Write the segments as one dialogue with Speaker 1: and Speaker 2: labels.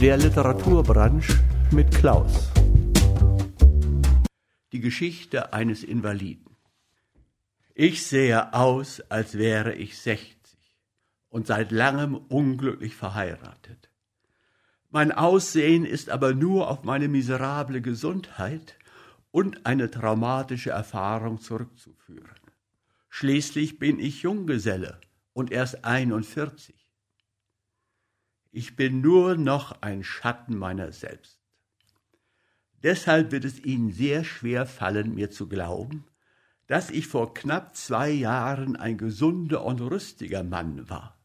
Speaker 1: Der Literaturbranche mit Klaus. Die Geschichte eines Invaliden. Ich sehe aus, als wäre ich 60 und seit langem unglücklich verheiratet. Mein Aussehen ist aber nur auf meine miserable Gesundheit und eine traumatische Erfahrung zurückzuführen. Schließlich bin ich Junggeselle und erst 41. Ich bin nur noch ein Schatten meiner selbst. Deshalb wird es Ihnen sehr schwer fallen, mir zu glauben, dass ich vor knapp zwei Jahren ein gesunder und rüstiger Mann war.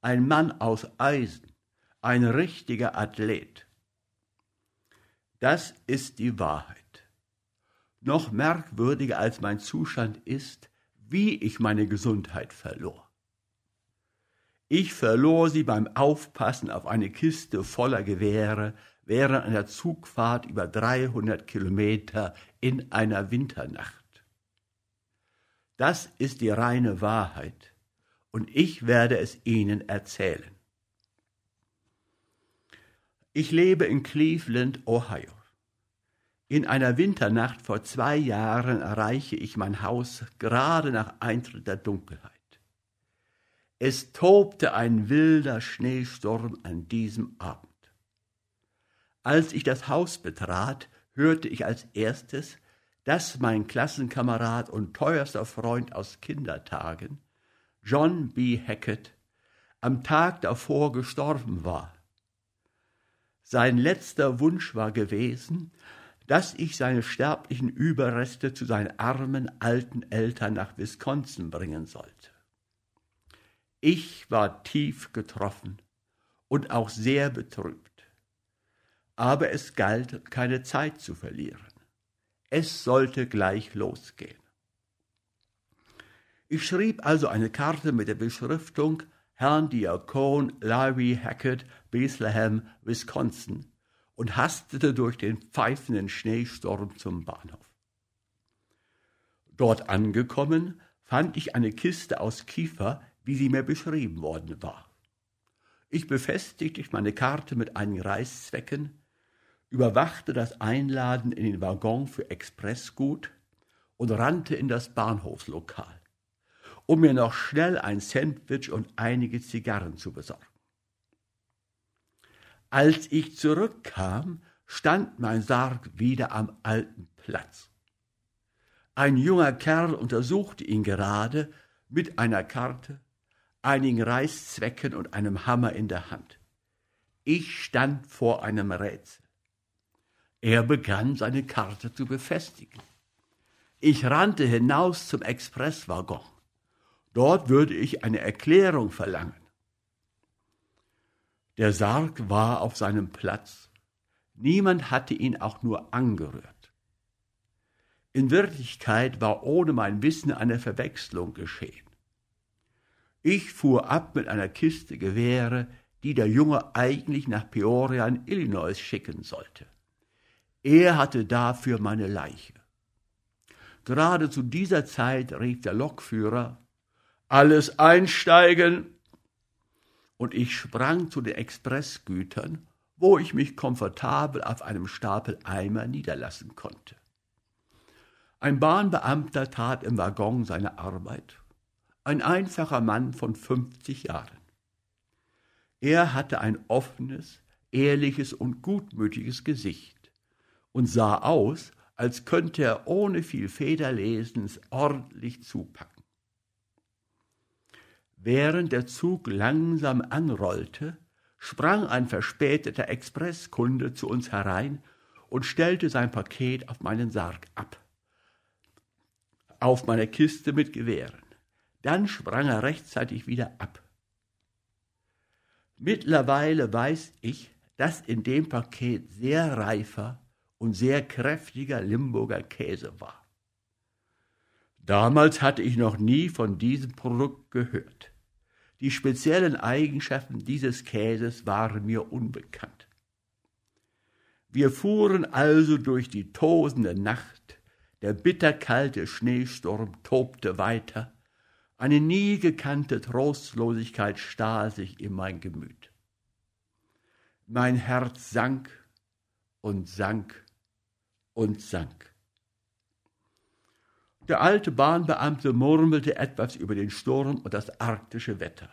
Speaker 1: Ein Mann aus Eisen, ein richtiger Athlet. Das ist die Wahrheit. Noch merkwürdiger als mein Zustand ist, wie ich meine Gesundheit verlor. Ich verlor sie beim Aufpassen auf eine Kiste voller Gewehre während einer Zugfahrt über 300 Kilometer in einer Winternacht. Das ist die reine Wahrheit und ich werde es Ihnen erzählen. Ich lebe in Cleveland, Ohio. In einer Winternacht vor zwei Jahren erreiche ich mein Haus gerade nach Eintritt der Dunkelheit. Es tobte ein wilder Schneesturm an diesem Abend. Als ich das Haus betrat, hörte ich als erstes, dass mein Klassenkamerad und teuerster Freund aus Kindertagen, John B. Hackett, am Tag davor gestorben war. Sein letzter Wunsch war gewesen, dass ich seine sterblichen Überreste zu seinen armen alten Eltern nach Wisconsin bringen sollte. Ich war tief getroffen und auch sehr betrübt. Aber es galt, keine Zeit zu verlieren. Es sollte gleich losgehen. Ich schrieb also eine Karte mit der Beschriftung Herrn Diakon Larry Hackett, Bethlehem, Wisconsin und hastete durch den pfeifenden Schneesturm zum Bahnhof. Dort angekommen, fand ich eine Kiste aus Kiefer, wie sie mir beschrieben worden war. Ich befestigte meine Karte mit einigen Reißzwecken, überwachte das Einladen in den Waggon für Expressgut und rannte in das Bahnhofslokal, um mir noch schnell ein Sandwich und einige Zigarren zu besorgen. Als ich zurückkam, stand mein Sarg wieder am alten Platz. Ein junger Kerl untersuchte ihn gerade mit einer Karte einigen Reißzwecken und einem Hammer in der Hand. Ich stand vor einem Rätsel. Er begann seine Karte zu befestigen. Ich rannte hinaus zum Expresswaggon. Dort würde ich eine Erklärung verlangen. Der Sarg war auf seinem Platz. Niemand hatte ihn auch nur angerührt. In Wirklichkeit war ohne mein Wissen eine Verwechslung geschehen. Ich fuhr ab mit einer Kiste Gewehre, die der Junge eigentlich nach Peoria in Illinois schicken sollte. Er hatte dafür meine Leiche. Gerade zu dieser Zeit rief der Lokführer Alles einsteigen. Und ich sprang zu den Expressgütern, wo ich mich komfortabel auf einem Stapel Eimer niederlassen konnte. Ein Bahnbeamter tat im Waggon seine Arbeit ein einfacher Mann von 50 Jahren. Er hatte ein offenes, ehrliches und gutmütiges Gesicht und sah aus, als könnte er ohne viel Federlesens ordentlich zupacken. Während der Zug langsam anrollte, sprang ein verspäteter Expresskunde zu uns herein und stellte sein Paket auf meinen Sarg ab. Auf meiner Kiste mit Gewehren. Dann sprang er rechtzeitig wieder ab. Mittlerweile weiß ich, dass in dem Paket sehr reifer und sehr kräftiger Limburger Käse war. Damals hatte ich noch nie von diesem Produkt gehört. Die speziellen Eigenschaften dieses Käses waren mir unbekannt. Wir fuhren also durch die tosende Nacht, der bitterkalte Schneesturm tobte weiter, eine nie gekannte Trostlosigkeit stahl sich in mein Gemüt. Mein Herz sank und sank und sank. Der alte Bahnbeamte murmelte etwas über den Sturm und das arktische Wetter.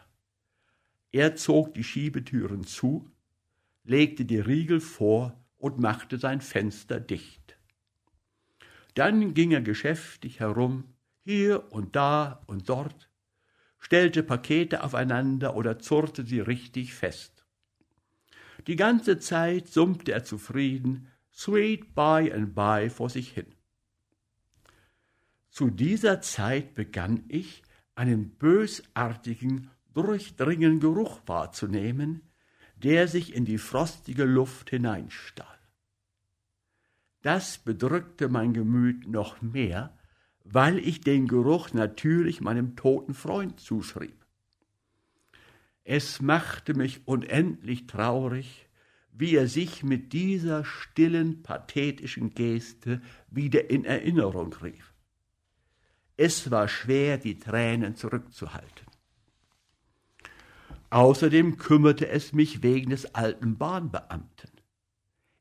Speaker 1: Er zog die Schiebetüren zu, legte die Riegel vor und machte sein Fenster dicht. Dann ging er geschäftig herum, hier und da und dort, stellte Pakete aufeinander oder zurrte sie richtig fest. Die ganze Zeit summte er zufrieden Sweet by and by vor sich hin. Zu dieser Zeit begann ich, einen bösartigen, durchdringenden Geruch wahrzunehmen, der sich in die frostige Luft hineinstahl. Das bedrückte mein Gemüt noch mehr, weil ich den Geruch natürlich meinem toten Freund zuschrieb. Es machte mich unendlich traurig, wie er sich mit dieser stillen, pathetischen Geste wieder in Erinnerung rief. Es war schwer, die Tränen zurückzuhalten. Außerdem kümmerte es mich wegen des alten Bahnbeamten.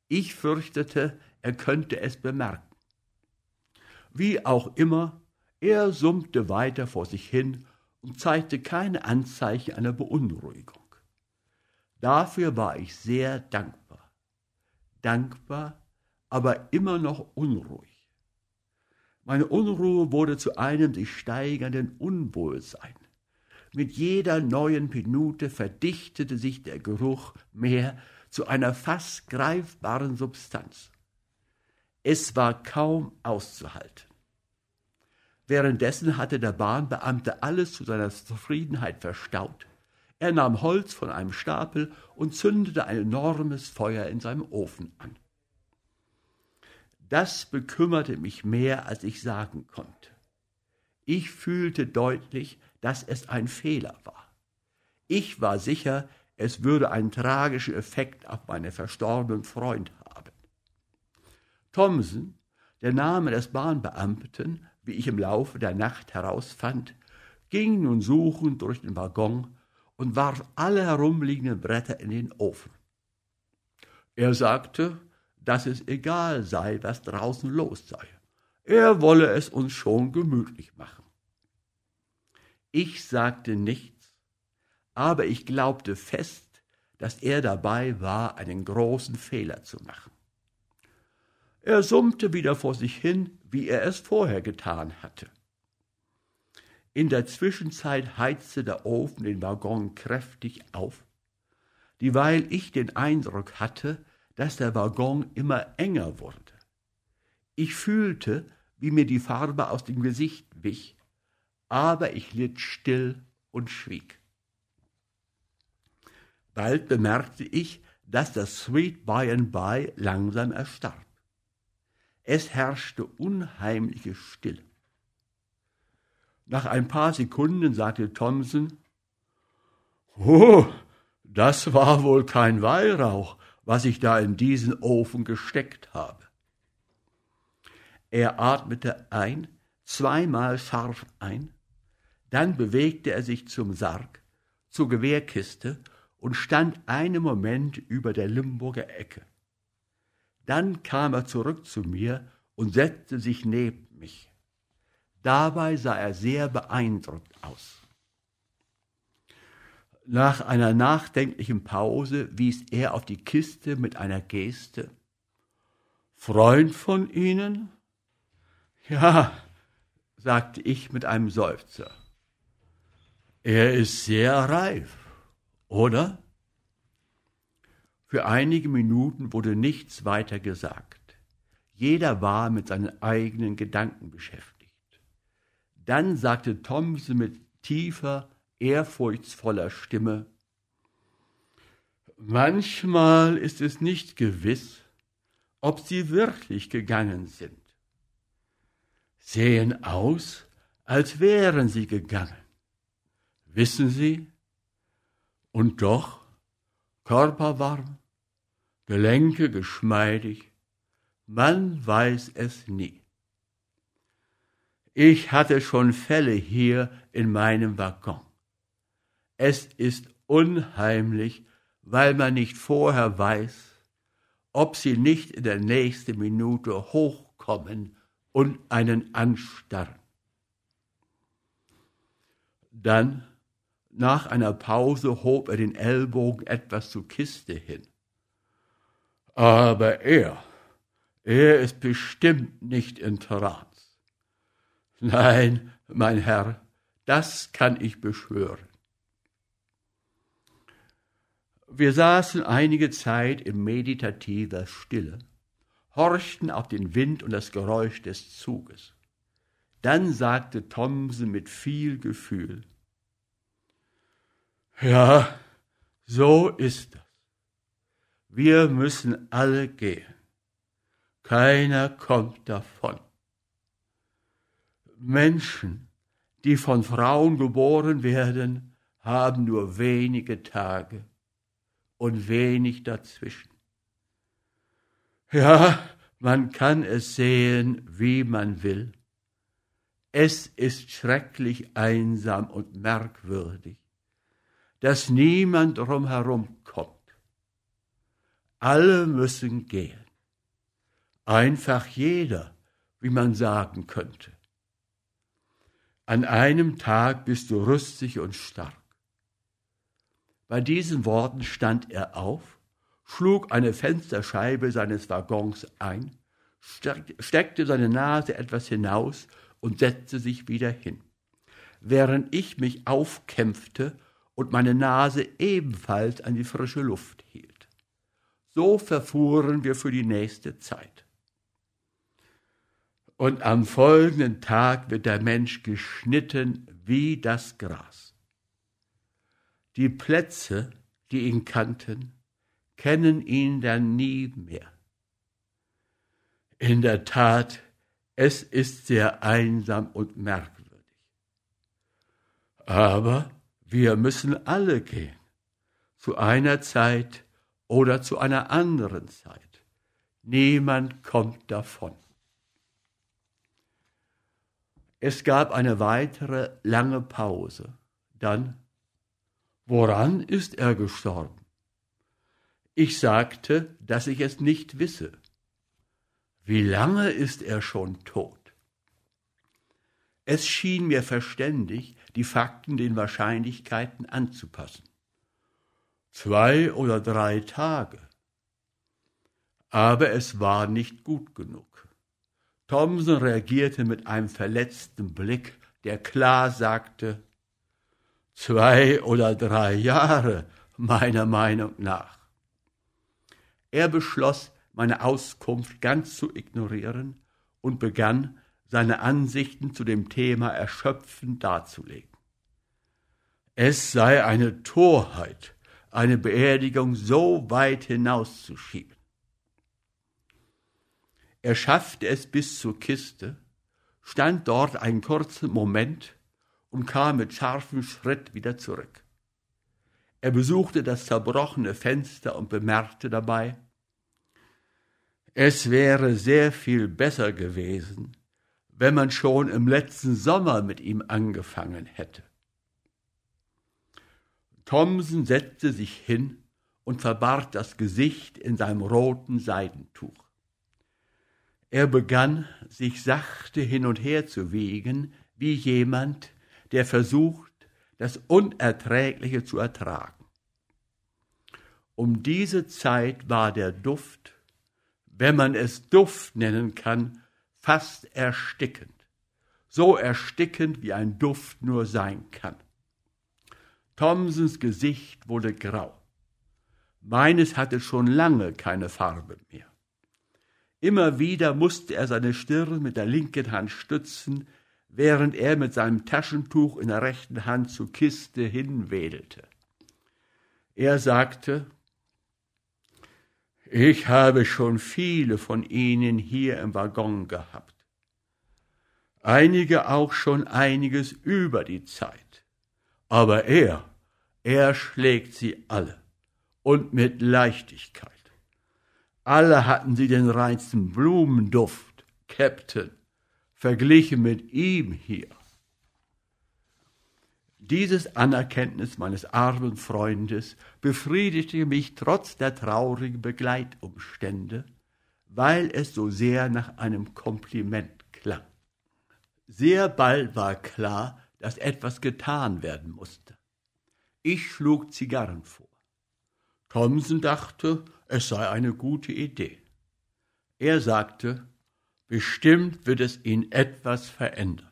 Speaker 1: Ich fürchtete, er könnte es bemerken. Wie auch immer, er summte weiter vor sich hin und zeigte keine Anzeichen einer Beunruhigung. Dafür war ich sehr dankbar. Dankbar, aber immer noch unruhig. Meine Unruhe wurde zu einem sich steigernden Unwohlsein. Mit jeder neuen Minute verdichtete sich der Geruch mehr zu einer fast greifbaren Substanz. Es war kaum auszuhalten. Währenddessen hatte der Bahnbeamte alles zu seiner Zufriedenheit verstaut. Er nahm Holz von einem Stapel und zündete ein enormes Feuer in seinem Ofen an. Das bekümmerte mich mehr, als ich sagen konnte. Ich fühlte deutlich, dass es ein Fehler war. Ich war sicher, es würde einen tragischen Effekt auf meinen verstorbenen Freund haben. Thomson, der Name des Bahnbeamten, wie ich im Laufe der Nacht herausfand, ging nun suchend durch den Waggon und warf alle herumliegenden Bretter in den Ofen. Er sagte, dass es egal sei, was draußen los sei. Er wolle es uns schon gemütlich machen. Ich sagte nichts, aber ich glaubte fest, dass er dabei war, einen großen Fehler zu machen. Er summte wieder vor sich hin, wie er es vorher getan hatte. In der Zwischenzeit heizte der Ofen den Waggon kräftig auf, dieweil ich den Eindruck hatte, dass der Waggon immer enger wurde. Ich fühlte, wie mir die Farbe aus dem Gesicht wich, aber ich litt still und schwieg. Bald bemerkte ich, dass das Sweet By and By langsam erstarb. Es herrschte unheimliche Stille. Nach ein paar Sekunden sagte Thomson, Oh, das war wohl kein Weihrauch, was ich da in diesen Ofen gesteckt habe. Er atmete ein, zweimal scharf ein, dann bewegte er sich zum Sarg, zur Gewehrkiste und stand einen Moment über der Limburger Ecke. Dann kam er zurück zu mir und setzte sich neben mich. Dabei sah er sehr beeindruckt aus. Nach einer nachdenklichen Pause wies er auf die Kiste mit einer Geste. Freund von Ihnen? Ja, sagte ich mit einem Seufzer. Er ist sehr reif, oder? Für einige Minuten wurde nichts weiter gesagt. Jeder war mit seinen eigenen Gedanken beschäftigt. Dann sagte Thomson mit tiefer, ehrfurchtsvoller Stimme, Manchmal ist es nicht gewiss, ob sie wirklich gegangen sind. Sehen aus, als wären sie gegangen. Wissen Sie? Und doch körperwarm, Gelenke geschmeidig, man weiß es nie. Ich hatte schon Fälle hier in meinem Waggon. Es ist unheimlich, weil man nicht vorher weiß, ob sie nicht in der nächsten Minute hochkommen und einen anstarren. Dann, nach einer Pause, hob er den Ellbogen etwas zur Kiste hin. Aber er, er ist bestimmt nicht in Trance. Nein, mein Herr, das kann ich beschwören. Wir saßen einige Zeit in meditativer Stille, horchten auf den Wind und das Geräusch des Zuges. Dann sagte Thomsen mit viel Gefühl, ja, so ist das. Wir müssen alle gehen. Keiner kommt davon. Menschen, die von Frauen geboren werden, haben nur wenige Tage und wenig dazwischen. Ja, man kann es sehen, wie man will. Es ist schrecklich einsam und merkwürdig, dass niemand drumherum kommt. Alle müssen gehen. Einfach jeder, wie man sagen könnte. An einem Tag bist du rüstig und stark. Bei diesen Worten stand er auf, schlug eine Fensterscheibe seines Waggons ein, steckte seine Nase etwas hinaus und setzte sich wieder hin, während ich mich aufkämpfte und meine Nase ebenfalls an die frische Luft hielt. So verfuhren wir für die nächste Zeit. Und am folgenden Tag wird der Mensch geschnitten wie das Gras. Die Plätze, die ihn kannten, kennen ihn dann nie mehr. In der Tat, es ist sehr einsam und merkwürdig. Aber wir müssen alle gehen, zu einer Zeit oder zu einer anderen Zeit. Niemand kommt davon. Es gab eine weitere lange Pause. Dann, woran ist er gestorben? Ich sagte, dass ich es nicht wisse. Wie lange ist er schon tot? Es schien mir verständig, die Fakten den Wahrscheinlichkeiten anzupassen. Zwei oder drei Tage. Aber es war nicht gut genug. Thomson reagierte mit einem verletzten Blick, der klar sagte, zwei oder drei Jahre, meiner Meinung nach. Er beschloss, meine Auskunft ganz zu ignorieren und begann, seine Ansichten zu dem Thema erschöpfend darzulegen. Es sei eine Torheit, eine Beerdigung so weit hinauszuschieben. Er schaffte es bis zur Kiste, stand dort einen kurzen Moment und kam mit scharfem Schritt wieder zurück. Er besuchte das zerbrochene Fenster und bemerkte dabei, es wäre sehr viel besser gewesen, wenn man schon im letzten Sommer mit ihm angefangen hätte. Thomsen setzte sich hin und verbarg das Gesicht in seinem roten Seidentuch. Er begann, sich sachte hin und her zu wiegen, wie jemand, der versucht, das Unerträgliche zu ertragen. Um diese Zeit war der Duft wenn man es Duft nennen kann, fast erstickend. So erstickend, wie ein Duft nur sein kann. Thomsens Gesicht wurde grau. Meines hatte schon lange keine Farbe mehr. Immer wieder musste er seine Stirn mit der linken Hand stützen, während er mit seinem Taschentuch in der rechten Hand zur Kiste hinwedelte. Er sagte, ich habe schon viele von ihnen hier im Waggon gehabt. Einige auch schon einiges über die Zeit. Aber er, er schlägt sie alle. Und mit Leichtigkeit. Alle hatten sie den reinsten Blumenduft, Captain, verglichen mit ihm hier. Dieses Anerkenntnis meines armen Freundes befriedigte mich trotz der traurigen Begleitumstände, weil es so sehr nach einem Kompliment klang. Sehr bald war klar, dass etwas getan werden musste. Ich schlug Zigarren vor. Thomsen dachte, es sei eine gute Idee. Er sagte, bestimmt wird es ihn etwas verändern.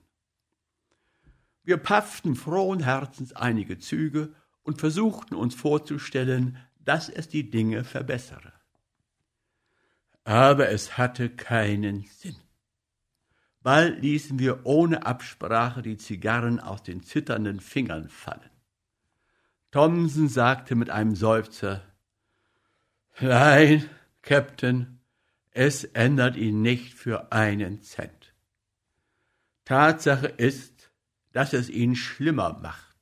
Speaker 1: Wir pafften frohen Herzens einige Züge und versuchten uns vorzustellen, dass es die Dinge verbessere. Aber es hatte keinen Sinn. Bald ließen wir ohne Absprache die Zigarren aus den zitternden Fingern fallen. Thomsen sagte mit einem Seufzer, Nein, Captain, es ändert ihn nicht für einen Cent. Tatsache ist, dass es ihn schlimmer macht.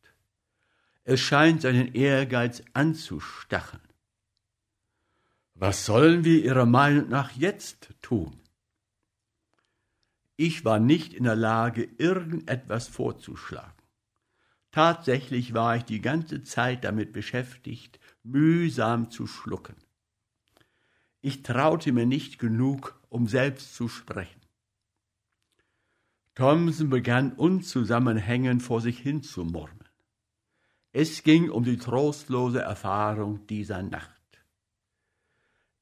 Speaker 1: Es scheint seinen Ehrgeiz anzustacheln. Was sollen wir Ihrer Meinung nach jetzt tun? Ich war nicht in der Lage, irgendetwas vorzuschlagen. Tatsächlich war ich die ganze Zeit damit beschäftigt, mühsam zu schlucken. Ich traute mir nicht genug, um selbst zu sprechen. Thomson begann unzusammenhängend vor sich hin zu murmeln. Es ging um die trostlose Erfahrung dieser Nacht.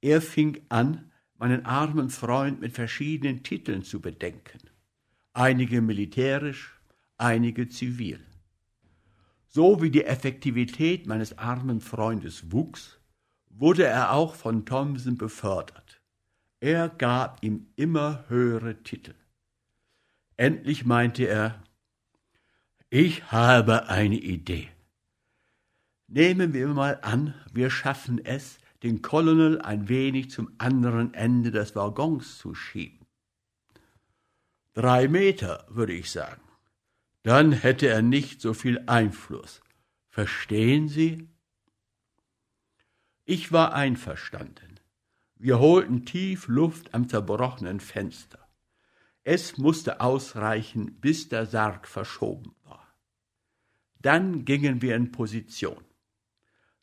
Speaker 1: Er fing an, meinen armen Freund mit verschiedenen Titeln zu bedenken, einige militärisch, einige zivil. So wie die Effektivität meines armen Freundes wuchs, wurde er auch von Thomson befördert. Er gab ihm immer höhere Titel. Endlich meinte er, ich habe eine Idee. Nehmen wir mal an, wir schaffen es, den Colonel ein wenig zum anderen Ende des Waggons zu schieben. Drei Meter, würde ich sagen. Dann hätte er nicht so viel Einfluss. Verstehen Sie? Ich war einverstanden. Wir holten tief Luft am zerbrochenen Fenster. Es musste ausreichen, bis der Sarg verschoben war. Dann gingen wir in Position.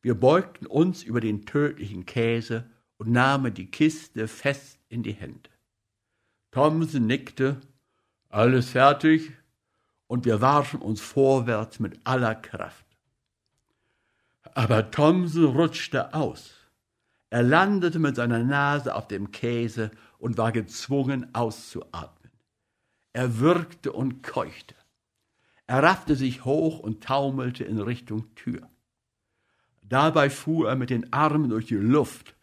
Speaker 1: Wir beugten uns über den tödlichen Käse und nahmen die Kiste fest in die Hände. Thomsen nickte, alles fertig, und wir warfen uns vorwärts mit aller Kraft. Aber Thomsen rutschte aus. Er landete mit seiner Nase auf dem Käse und war gezwungen auszuatmen. Er würgte und keuchte. Er raffte sich hoch und taumelte in Richtung Tür. Dabei fuhr er mit den Armen durch die Luft.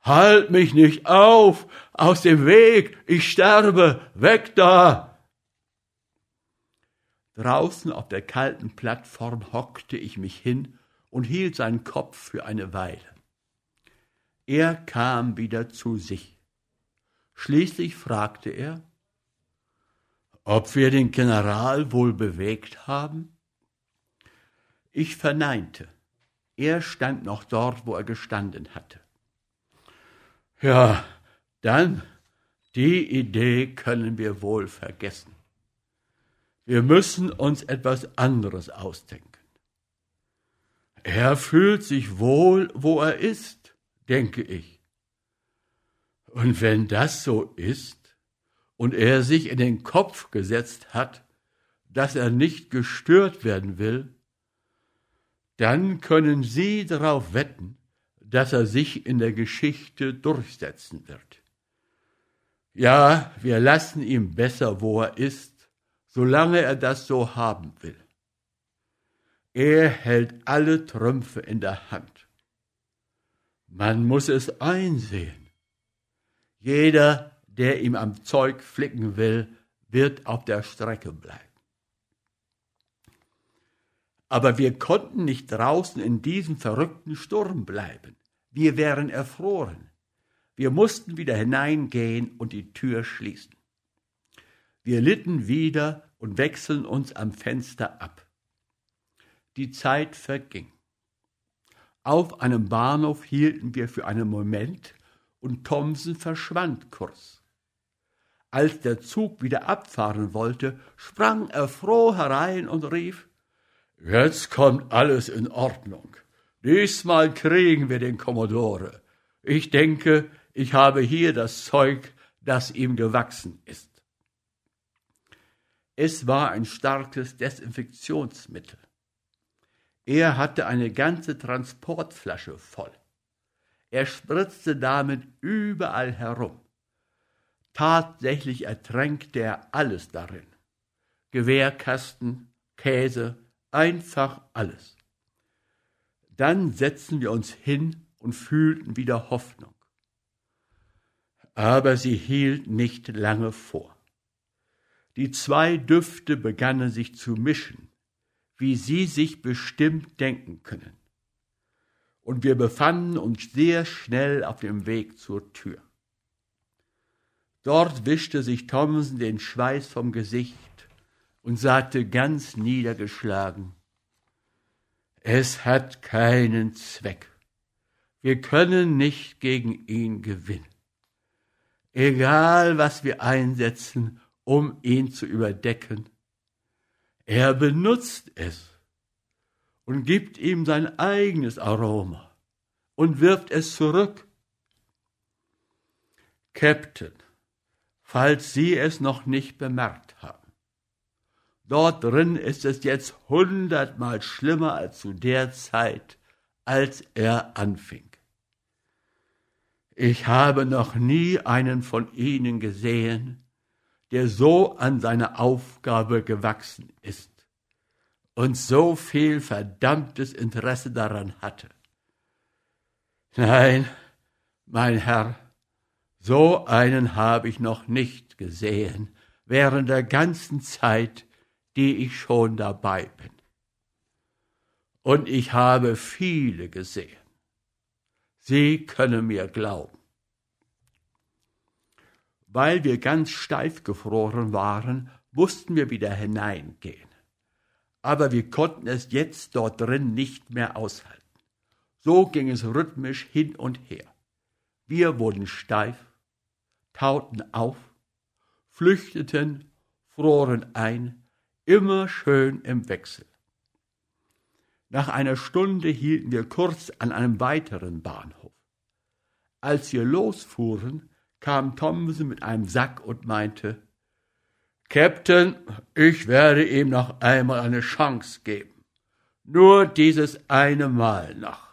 Speaker 1: Halt mich nicht auf! Aus dem Weg! Ich sterbe! Weg da! Draußen auf der kalten Plattform hockte ich mich hin und hielt seinen Kopf für eine Weile. Er kam wieder zu sich. Schließlich fragte er, ob wir den General wohl bewegt haben? Ich verneinte. Er stand noch dort, wo er gestanden hatte. Ja, dann, die Idee können wir wohl vergessen. Wir müssen uns etwas anderes ausdenken. Er fühlt sich wohl, wo er ist, denke ich. Und wenn das so ist, und er sich in den Kopf gesetzt hat, dass er nicht gestört werden will, dann können Sie darauf wetten, dass er sich in der Geschichte durchsetzen wird. Ja, wir lassen ihm besser, wo er ist, solange er das so haben will. Er hält alle Trümpfe in der Hand. Man muss es einsehen. Jeder der ihm am Zeug flicken will, wird auf der Strecke bleiben. Aber wir konnten nicht draußen in diesem verrückten Sturm bleiben. Wir wären erfroren. Wir mussten wieder hineingehen und die Tür schließen. Wir litten wieder und wechseln uns am Fenster ab. Die Zeit verging. Auf einem Bahnhof hielten wir für einen Moment und Thomsen verschwand kurz. Als der Zug wieder abfahren wollte, sprang er froh herein und rief Jetzt kommt alles in Ordnung. Diesmal kriegen wir den Kommodore. Ich denke, ich habe hier das Zeug, das ihm gewachsen ist. Es war ein starkes Desinfektionsmittel. Er hatte eine ganze Transportflasche voll. Er spritzte damit überall herum. Tatsächlich ertränkte er alles darin. Gewehrkasten, Käse, einfach alles. Dann setzten wir uns hin und fühlten wieder Hoffnung. Aber sie hielt nicht lange vor. Die zwei Düfte begannen sich zu mischen, wie Sie sich bestimmt denken können. Und wir befanden uns sehr schnell auf dem Weg zur Tür. Dort wischte sich Thomson den Schweiß vom Gesicht und sagte ganz niedergeschlagen, es hat keinen Zweck. Wir können nicht gegen ihn gewinnen. Egal, was wir einsetzen, um ihn zu überdecken, er benutzt es und gibt ihm sein eigenes Aroma und wirft es zurück. Captain, falls Sie es noch nicht bemerkt haben, dort drin ist es jetzt hundertmal schlimmer als zu der Zeit, als er anfing. Ich habe noch nie einen von Ihnen gesehen, der so an seine Aufgabe gewachsen ist und so viel verdammtes Interesse daran hatte. Nein, mein Herr, so einen habe ich noch nicht gesehen während der ganzen Zeit, die ich schon dabei bin. Und ich habe viele gesehen. Sie können mir glauben. Weil wir ganz steif gefroren waren, mussten wir wieder hineingehen. Aber wir konnten es jetzt dort drin nicht mehr aushalten. So ging es rhythmisch hin und her. Wir wurden steif, tauten auf, flüchteten, froren ein, immer schön im Wechsel. Nach einer Stunde hielten wir kurz an einem weiteren Bahnhof. Als wir losfuhren, kam Thomson mit einem Sack und meinte, Captain, ich werde ihm noch einmal eine Chance geben. Nur dieses eine Mal noch.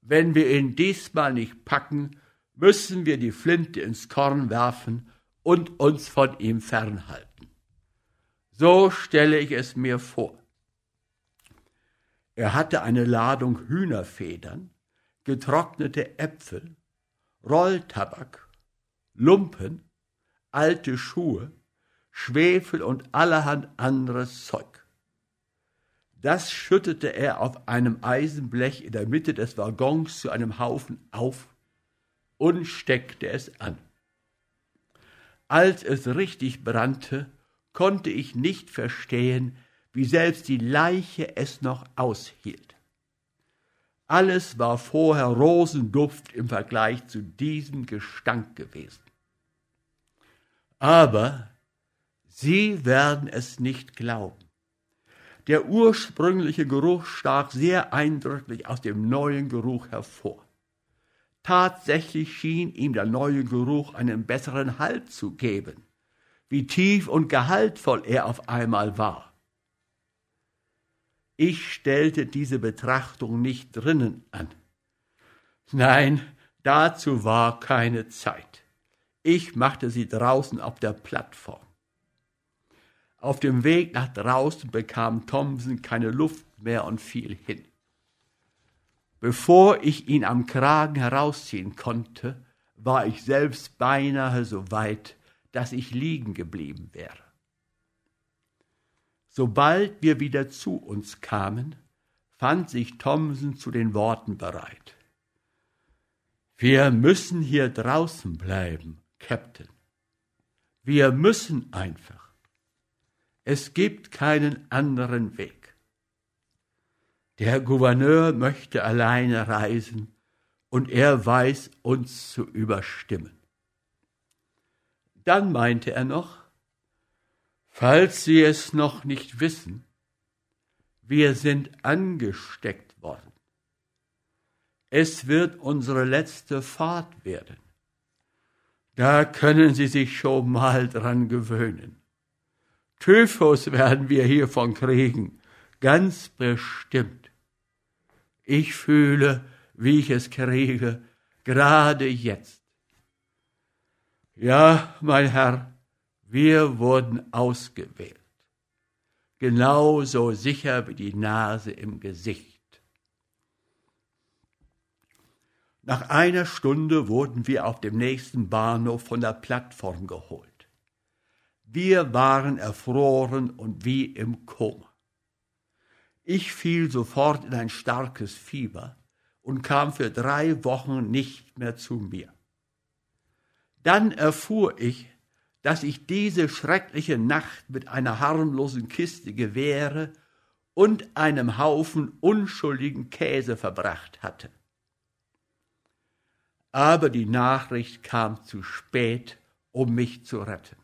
Speaker 1: Wenn wir ihn diesmal nicht packen, müssen wir die Flinte ins Korn werfen und uns von ihm fernhalten. So stelle ich es mir vor. Er hatte eine Ladung Hühnerfedern, getrocknete Äpfel, Rolltabak Lumpen, alte Schuhe, Schwefel und allerhand anderes Zeug. Das schüttete er auf einem Eisenblech in der Mitte des Waggons zu einem Haufen auf und steckte es an. Als es richtig brannte, konnte ich nicht verstehen, wie selbst die Leiche es noch aushielt. Alles war vorher Rosenduft im Vergleich zu diesem Gestank gewesen. Aber Sie werden es nicht glauben. Der ursprüngliche Geruch stach sehr eindrücklich aus dem neuen Geruch hervor. Tatsächlich schien ihm der neue Geruch einen besseren Halt zu geben, wie tief und gehaltvoll er auf einmal war. Ich stellte diese Betrachtung nicht drinnen an. Nein, dazu war keine Zeit. Ich machte sie draußen auf der Plattform. Auf dem Weg nach draußen bekam Thomson keine Luft mehr und fiel hin. Bevor ich ihn am Kragen herausziehen konnte, war ich selbst beinahe so weit, dass ich liegen geblieben wäre. Sobald wir wieder zu uns kamen, fand sich Thomson zu den Worten bereit. Wir müssen hier draußen bleiben, Captain. Wir müssen einfach. Es gibt keinen anderen Weg. Der Gouverneur möchte alleine reisen und er weiß uns zu überstimmen. Dann meinte er noch, falls Sie es noch nicht wissen, Wir sind angesteckt worden. Es wird unsere letzte Fahrt werden. Da können Sie sich schon mal dran gewöhnen. Typhus werden wir hiervon kriegen, ganz bestimmt. Ich fühle, wie ich es kriege, gerade jetzt. Ja, mein Herr, wir wurden ausgewählt. Genauso sicher wie die Nase im Gesicht. Nach einer Stunde wurden wir auf dem nächsten Bahnhof von der Plattform geholt. Wir waren erfroren und wie im Koma. Ich fiel sofort in ein starkes Fieber und kam für drei Wochen nicht mehr zu mir. Dann erfuhr ich, dass ich diese schreckliche Nacht mit einer harmlosen Kiste Gewehre und einem Haufen unschuldigen Käse verbracht hatte aber die Nachricht kam zu spät, um mich zu retten.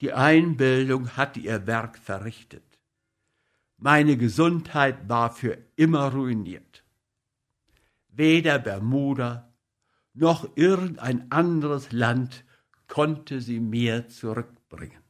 Speaker 1: Die Einbildung hatte ihr Werk verrichtet. Meine Gesundheit war für immer ruiniert. Weder Bermuda noch irgendein anderes Land konnte sie mir zurückbringen.